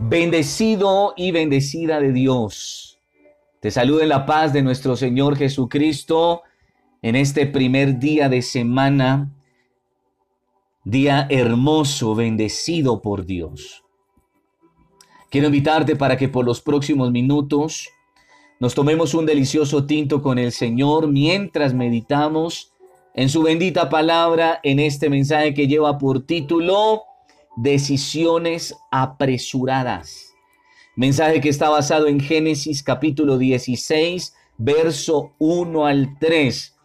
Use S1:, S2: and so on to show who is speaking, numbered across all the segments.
S1: Bendecido y bendecida de Dios. Te saludo en la paz de nuestro Señor Jesucristo en este primer día de semana, día hermoso, bendecido por Dios. Quiero invitarte para que por los próximos minutos nos tomemos un delicioso tinto con el Señor mientras meditamos en su bendita palabra en este mensaje que lleva por título decisiones apresuradas. Mensaje que está basado en Génesis capítulo 16, verso 1 al 3.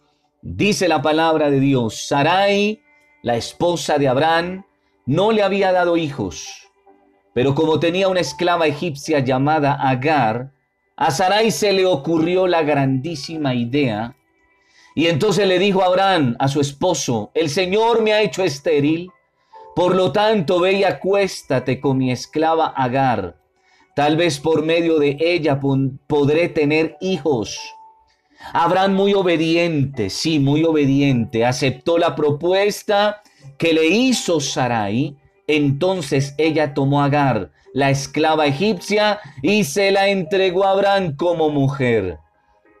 S1: Dice la palabra de Dios, Sarai, la esposa de Abraham, no le había dado hijos, pero como tenía una esclava egipcia llamada Agar, a Sarai se le ocurrió la grandísima idea, y entonces le dijo a Abraham, a su esposo, el Señor me ha hecho estéril, por lo tanto, ve y acuéstate con mi esclava Agar. Tal vez por medio de ella podré tener hijos. Abraham muy obediente, sí, muy obediente, aceptó la propuesta que le hizo Sarai. Entonces ella tomó Agar, la esclava egipcia, y se la entregó a Abraham como mujer.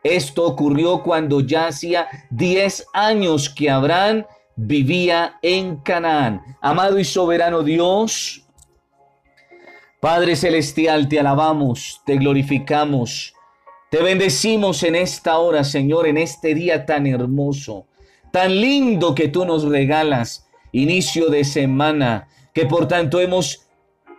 S1: Esto ocurrió cuando ya hacía 10 años que Abraham vivía en Canaán. Amado y soberano Dios, Padre Celestial, te alabamos, te glorificamos, te bendecimos en esta hora, Señor, en este día tan hermoso, tan lindo que tú nos regalas, inicio de semana, que por tanto hemos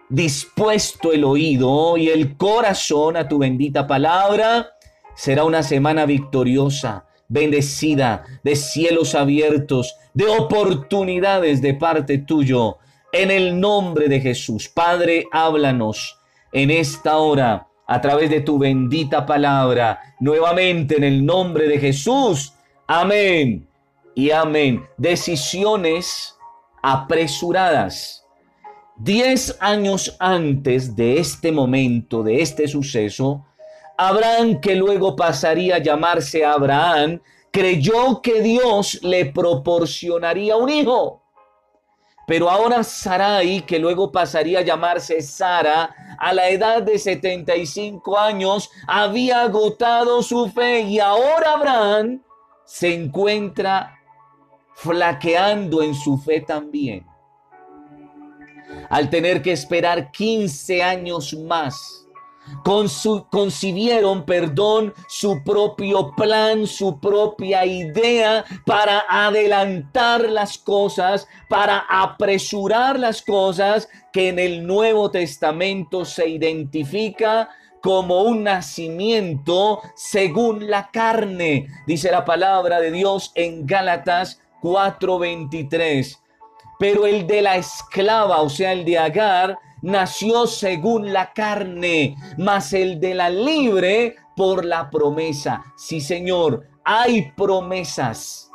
S1: dispuesto el oído y el corazón a tu bendita palabra. Será una semana victoriosa bendecida, de cielos abiertos, de oportunidades de parte tuyo. En el nombre de Jesús, Padre, háblanos en esta hora a través de tu bendita palabra. Nuevamente en el nombre de Jesús. Amén y amén. Decisiones apresuradas. Diez años antes de este momento, de este suceso, Abraham, que luego pasaría a llamarse Abraham, creyó que Dios le proporcionaría un hijo. Pero ahora Sarai, que luego pasaría a llamarse Sara, a la edad de 75 años, había agotado su fe y ahora Abraham se encuentra flaqueando en su fe también. Al tener que esperar 15 años más concibieron, perdón, su propio plan, su propia idea para adelantar las cosas, para apresurar las cosas que en el Nuevo Testamento se identifica como un nacimiento según la carne, dice la palabra de Dios en Gálatas 4:23. Pero el de la esclava, o sea, el de Agar, nació según la carne, mas el de la libre por la promesa. Sí, Señor, hay promesas,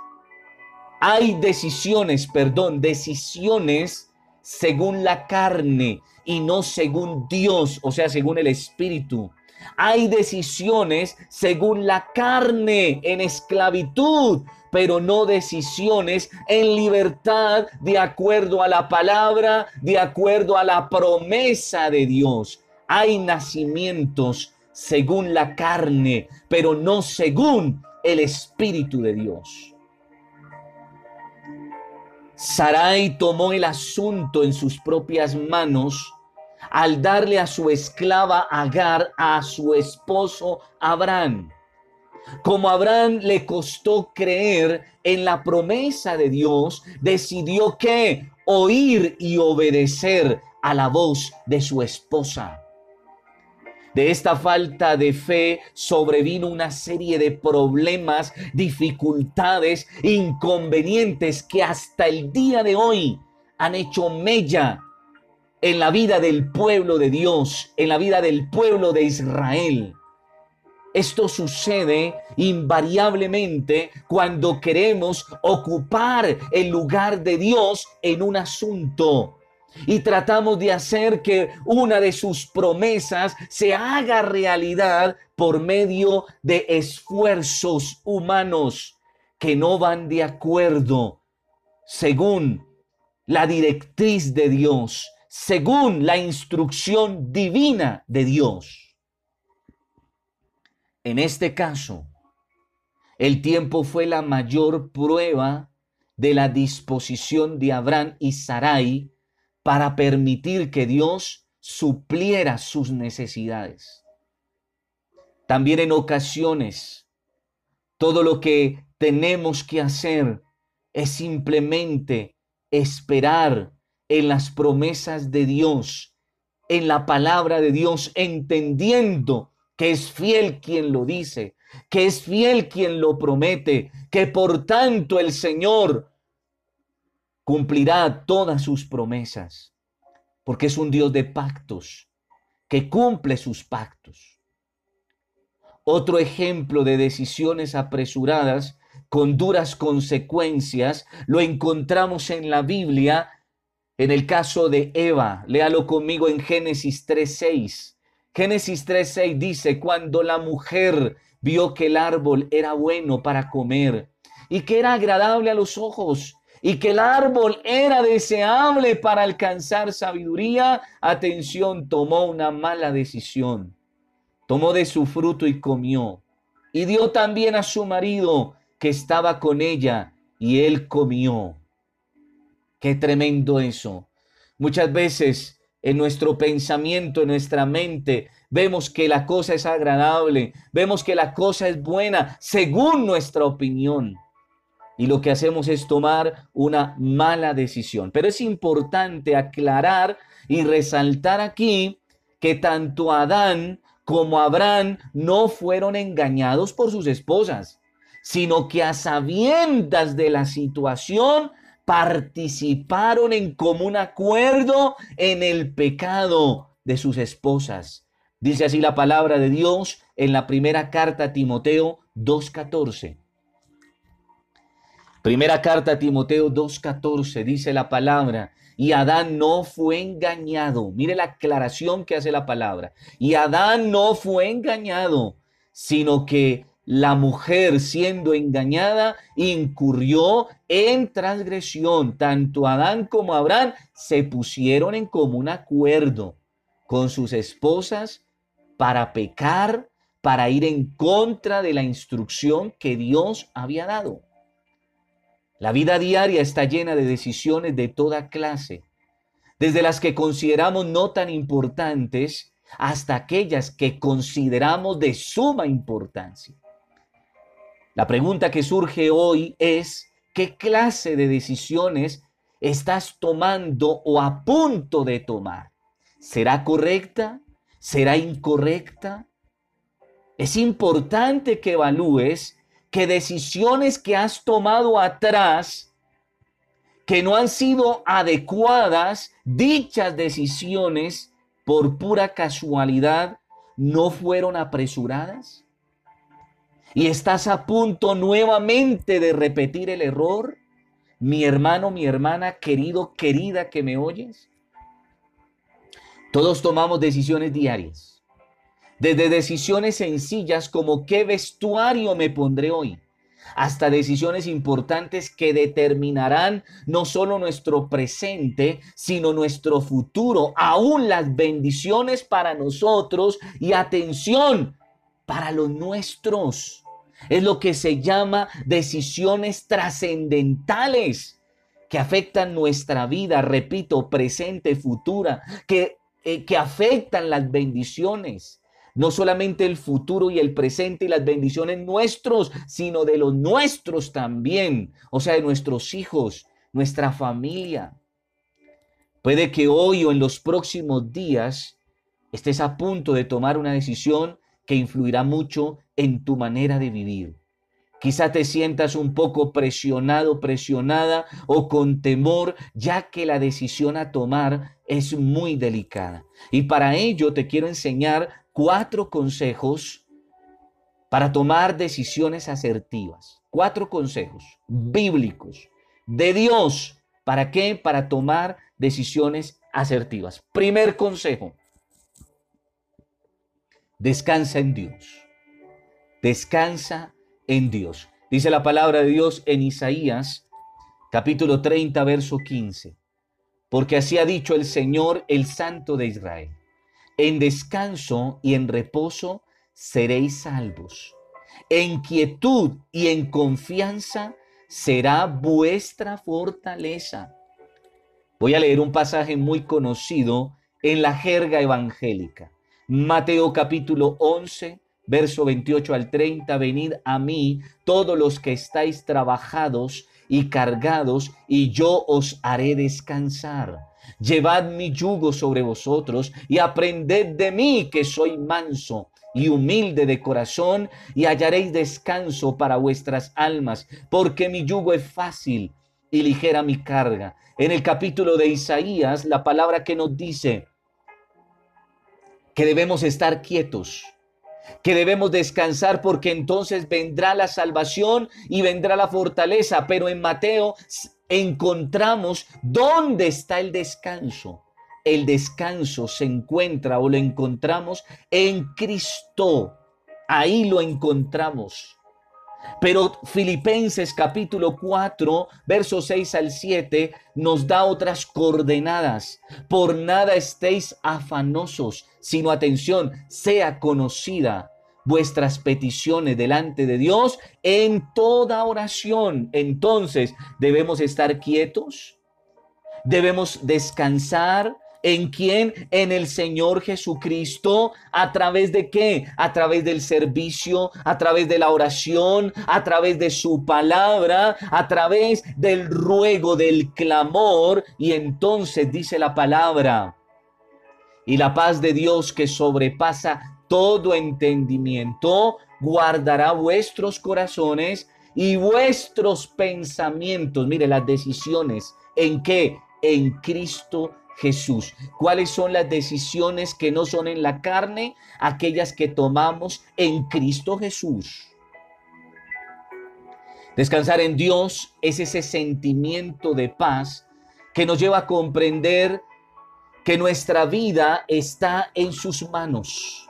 S1: hay decisiones, perdón, decisiones según la carne y no según Dios, o sea, según el Espíritu. Hay decisiones según la carne en esclavitud, pero no decisiones en libertad de acuerdo a la palabra, de acuerdo a la promesa de Dios. Hay nacimientos según la carne, pero no según el Espíritu de Dios. Sarai tomó el asunto en sus propias manos al darle a su esclava Agar a su esposo Abraham. Como Abraham le costó creer en la promesa de Dios, decidió que oír y obedecer a la voz de su esposa. De esta falta de fe sobrevino una serie de problemas, dificultades, inconvenientes que hasta el día de hoy han hecho mella en la vida del pueblo de Dios, en la vida del pueblo de Israel. Esto sucede invariablemente cuando queremos ocupar el lugar de Dios en un asunto y tratamos de hacer que una de sus promesas se haga realidad por medio de esfuerzos humanos que no van de acuerdo según la directriz de Dios, según la instrucción divina de Dios. En este caso, el tiempo fue la mayor prueba de la disposición de Abraham y Sarai para permitir que Dios supliera sus necesidades. También en ocasiones, todo lo que tenemos que hacer es simplemente esperar en las promesas de Dios, en la palabra de Dios, entendiendo que es fiel quien lo dice, que es fiel quien lo promete, que por tanto el Señor cumplirá todas sus promesas, porque es un Dios de pactos, que cumple sus pactos. Otro ejemplo de decisiones apresuradas con duras consecuencias lo encontramos en la Biblia en el caso de Eva. Léalo conmigo en Génesis 3.6. Génesis 3.6 dice, cuando la mujer vio que el árbol era bueno para comer y que era agradable a los ojos y que el árbol era deseable para alcanzar sabiduría, atención, tomó una mala decisión. Tomó de su fruto y comió. Y dio también a su marido que estaba con ella y él comió. Qué tremendo eso. Muchas veces en nuestro pensamiento, en nuestra mente, vemos que la cosa es agradable, vemos que la cosa es buena según nuestra opinión y lo que hacemos es tomar una mala decisión. Pero es importante aclarar y resaltar aquí que tanto Adán como Abraham no fueron engañados por sus esposas, sino que a sabiendas de la situación participaron en común acuerdo en el pecado de sus esposas. Dice así la palabra de Dios en la primera carta a Timoteo 2.14. Primera carta a Timoteo 2.14 dice la palabra, y Adán no fue engañado. Mire la aclaración que hace la palabra. Y Adán no fue engañado, sino que la mujer siendo engañada incurrió en transgresión. Tanto Adán como Abraham se pusieron en común acuerdo con sus esposas para pecar, para ir en contra de la instrucción que Dios había dado. La vida diaria está llena de decisiones de toda clase, desde las que consideramos no tan importantes hasta aquellas que consideramos de suma importancia. La pregunta que surge hoy es, ¿qué clase de decisiones estás tomando o a punto de tomar? ¿Será correcta? ¿Será incorrecta? Es importante que evalúes que decisiones que has tomado atrás, que no han sido adecuadas, dichas decisiones, por pura casualidad, no fueron apresuradas? ¿Y estás a punto nuevamente de repetir el error? Mi hermano, mi hermana, querido, querida que me oyes. Todos tomamos decisiones diarias desde decisiones sencillas como qué vestuario me pondré hoy, hasta decisiones importantes que determinarán no solo nuestro presente, sino nuestro futuro, aún las bendiciones para nosotros y atención para los nuestros. Es lo que se llama decisiones trascendentales que afectan nuestra vida, repito, presente, futura, que, eh, que afectan las bendiciones no solamente el futuro y el presente y las bendiciones nuestros, sino de los nuestros también, o sea, de nuestros hijos, nuestra familia. Puede que hoy o en los próximos días estés a punto de tomar una decisión que influirá mucho en tu manera de vivir. Quizá te sientas un poco presionado, presionada o con temor, ya que la decisión a tomar es muy delicada. Y para ello te quiero enseñar cuatro consejos para tomar decisiones asertivas. Cuatro consejos bíblicos de Dios. ¿Para qué? Para tomar decisiones asertivas. Primer consejo. Descansa en Dios. Descansa en Dios. Dice la palabra de Dios en Isaías capítulo 30, verso 15. porque así ha dicho el Señor, el Santo de Israel. En descanso y en reposo seréis salvos. En quietud y en confianza será vuestra fortaleza. Voy a leer un pasaje muy conocido en la jerga evangélica. Mateo capítulo 11, verso 28 al 30, venid a mí todos los que estáis trabajados y cargados, y yo os haré descansar. Llevad mi yugo sobre vosotros y aprended de mí que soy manso y humilde de corazón, y hallaréis descanso para vuestras almas, porque mi yugo es fácil y ligera mi carga. En el capítulo de Isaías, la palabra que nos dice que debemos estar quietos que debemos descansar porque entonces vendrá la salvación y vendrá la fortaleza. Pero en Mateo encontramos dónde está el descanso. El descanso se encuentra o lo encontramos en Cristo. Ahí lo encontramos. Pero Filipenses capítulo 4, versos 6 al 7 nos da otras coordenadas. Por nada estéis afanosos, sino atención, sea conocida vuestras peticiones delante de Dios en toda oración. Entonces, debemos estar quietos, debemos descansar, ¿En quién? En el Señor Jesucristo. ¿A través de qué? A través del servicio, a través de la oración, a través de su palabra, a través del ruego, del clamor. Y entonces dice la palabra. Y la paz de Dios que sobrepasa todo entendimiento, guardará vuestros corazones y vuestros pensamientos. Mire las decisiones. ¿En qué? En Cristo Jesús. ¿Cuáles son las decisiones que no son en la carne? Aquellas que tomamos en Cristo Jesús. Descansar en Dios es ese sentimiento de paz que nos lleva a comprender que nuestra vida está en sus manos.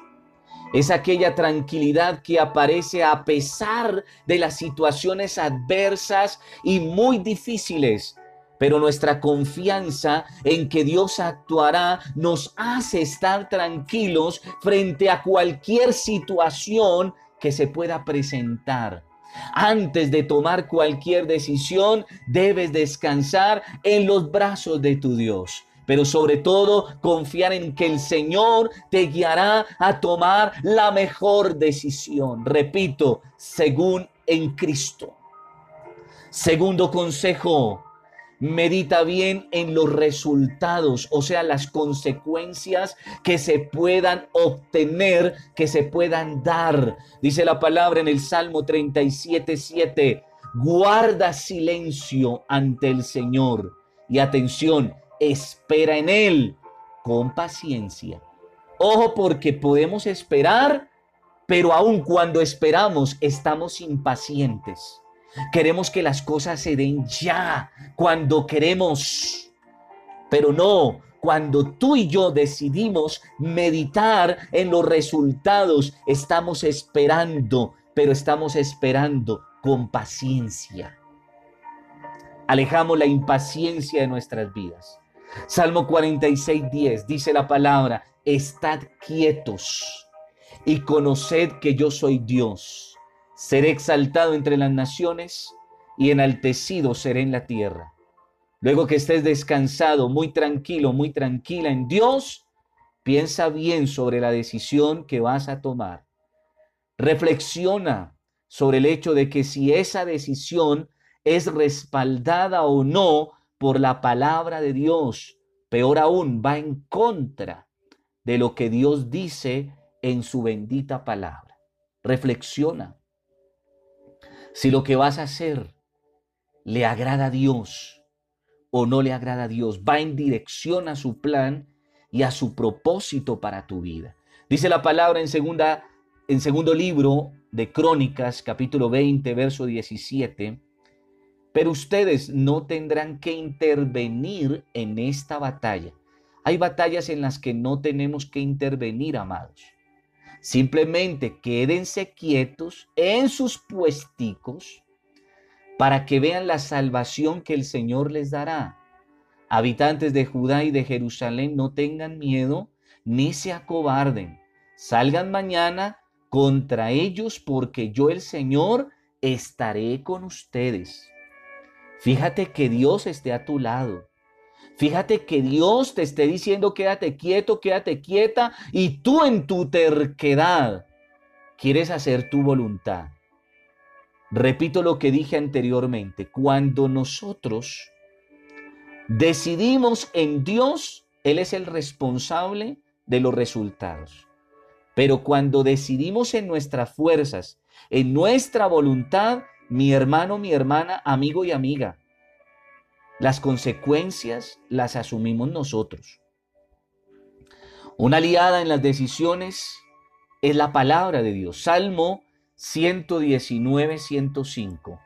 S1: Es aquella tranquilidad que aparece a pesar de las situaciones adversas y muy difíciles pero nuestra confianza en que Dios actuará nos hace estar tranquilos frente a cualquier situación que se pueda presentar. Antes de tomar cualquier decisión, debes descansar en los brazos de tu Dios pero sobre todo confiar en que el Señor te guiará a tomar la mejor decisión. Repito, según en Cristo. Segundo consejo, medita bien en los resultados, o sea, las consecuencias que se puedan obtener, que se puedan dar. Dice la palabra en el Salmo 37, 7, guarda silencio ante el Señor y atención, espera en Él con paciencia. Ojo porque podemos esperar, pero aun cuando esperamos estamos impacientes. Queremos que las cosas se den ya, cuando queremos. Pero no, cuando tú y yo decidimos meditar en los resultados, estamos esperando, pero estamos esperando con paciencia. Alejamos la impaciencia de nuestras vidas. Salmo 46, 10 dice la palabra, estad quietos y conoced que yo soy Dios Seré exaltado entre las naciones y enaltecido seré en la tierra. Luego que estés descansado, muy tranquilo, muy tranquila en Dios, piensa bien sobre la decisión que vas a tomar. Reflexiona sobre el hecho de que si esa decisión es respaldada o no por la palabra de Dios, peor aún, va en contra de lo que Dios dice en su bendita palabra. Reflexiona si lo que vas a hacer le agrada a Dios o no le agrada a Dios, va en dirección a su plan y a su propósito para tu vida. Dice la palabra en segundo libro de Crónicas, capítulo 20, verso 17, pero ustedes no tendrán que intervenir en esta batalla. Hay batallas en las que no tenemos que intervenir, amados. Simplemente quédense quietos en sus puesticos para que vean la salvación que el Señor les dará. Habitantes de Judá y de Jerusalén, no tengan miedo ni se acobarden. Salgan mañana contra ellos porque yo el Señor estaré con ustedes. Fíjate que Dios esté a tu lado. Fíjate que Dios te esté diciendo quédate quieto, quédate quieta y tú en tu terquedad quieres hacer tu voluntad. Repito lo que dije anteriormente, cuando nosotros decidimos en Dios, Él es el responsable de los resultados. Pero cuando decidimos en nuestras fuerzas, en nuestra voluntad, mi hermano, mi hermana, amigo y amiga, las consecuencias las asumimos nosotros. Una aliada en las decisiones es la palabra de Dios. Salmo 119, 105.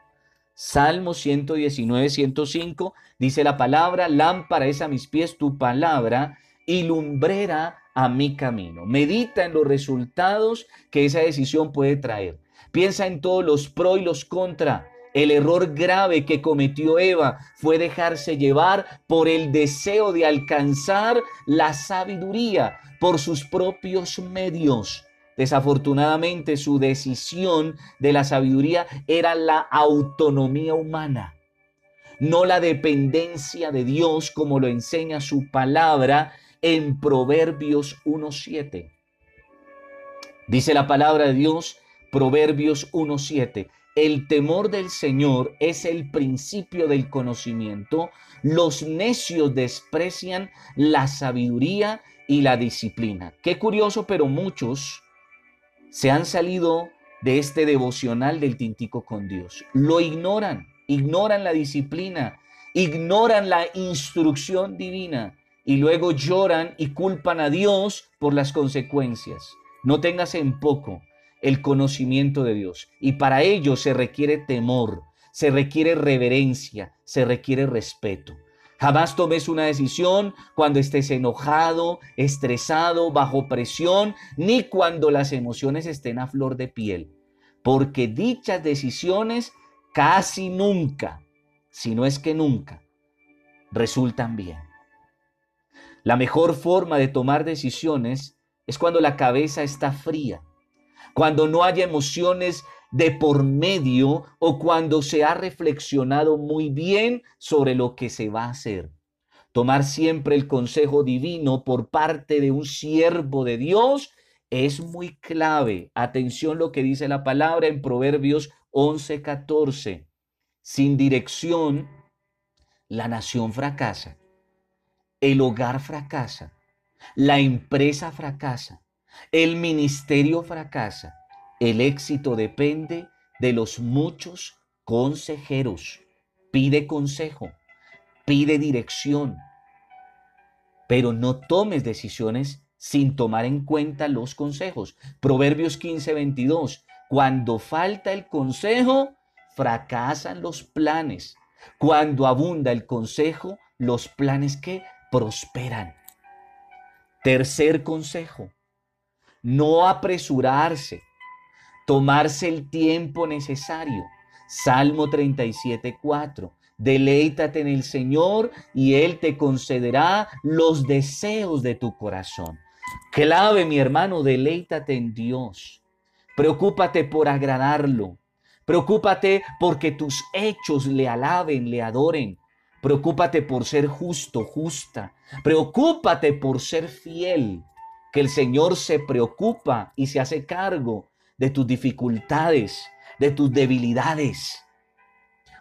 S1: Salmo 119, 105 dice la palabra, lámpara es a mis pies tu palabra y lumbrera a mi camino. Medita en los resultados que esa decisión puede traer. Piensa en todos los pro y los contra el error grave que cometió Eva fue dejarse llevar por el deseo de alcanzar la sabiduría por sus propios medios. Desafortunadamente su decisión de la sabiduría era la autonomía humana, no la dependencia de Dios como lo enseña su palabra en Proverbios 1.7. Dice la palabra de Dios, Proverbios 1.7. El temor del Señor es el principio del conocimiento. Los necios desprecian la sabiduría y la disciplina. Qué curioso, pero muchos se han salido de este devocional del tintico con Dios. Lo ignoran, ignoran la disciplina, ignoran la instrucción divina y luego lloran y culpan a Dios por las consecuencias. No tengas en poco el conocimiento de Dios. Y para ello se requiere temor, se requiere reverencia, se requiere respeto. Jamás tomes una decisión cuando estés enojado, estresado, bajo presión, ni cuando las emociones estén a flor de piel, porque dichas decisiones casi nunca, si no es que nunca, resultan bien. La mejor forma de tomar decisiones es cuando la cabeza está fría, cuando no haya emociones de por medio o cuando se ha reflexionado muy bien sobre lo que se va a hacer. Tomar siempre el consejo divino por parte de un siervo de Dios es muy clave. Atención lo que dice la palabra en Proverbios 11:14. Sin dirección, la nación fracasa, el hogar fracasa, la empresa fracasa, el ministerio fracasa. El éxito depende de los muchos consejeros. Pide consejo, pide dirección, pero no tomes decisiones sin tomar en cuenta los consejos. Proverbios 15, 22. Cuando falta el consejo, fracasan los planes. Cuando abunda el consejo, los planes que prosperan. Tercer consejo, no apresurarse, tomarse el tiempo necesario. Salmo 37, 4. Deleítate en el Señor y Él te concederá los deseos de tu corazón. Clave, mi hermano, deleítate en Dios. Preocúpate por agradarlo. Preocúpate porque tus hechos le alaben, le adoren. Preocúpate por ser justo, justa. Preocúpate por ser fiel que el Señor se preocupa y se hace cargo de tus dificultades, de tus debilidades.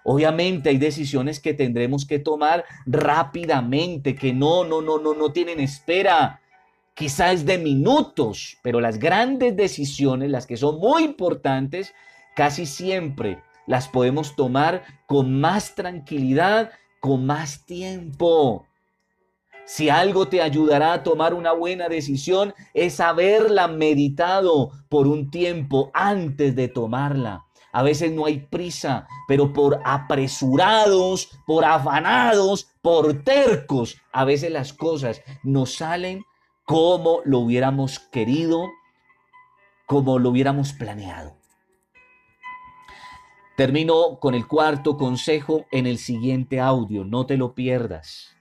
S1: Obviamente hay decisiones que tendremos que tomar rápidamente, que no, no, no, no, no tienen espera. Quizás de minutos, pero las grandes decisiones, las que son muy importantes, casi siempre las podemos tomar con más tranquilidad, con más tiempo. Si algo te ayudará a tomar una buena decisión es haberla meditado por un tiempo antes de tomarla. A veces no hay prisa, pero por apresurados, por afanados, por tercos, a veces las cosas nos salen como lo hubiéramos querido, como lo hubiéramos planeado. Termino con el cuarto consejo en el siguiente audio, no te lo pierdas.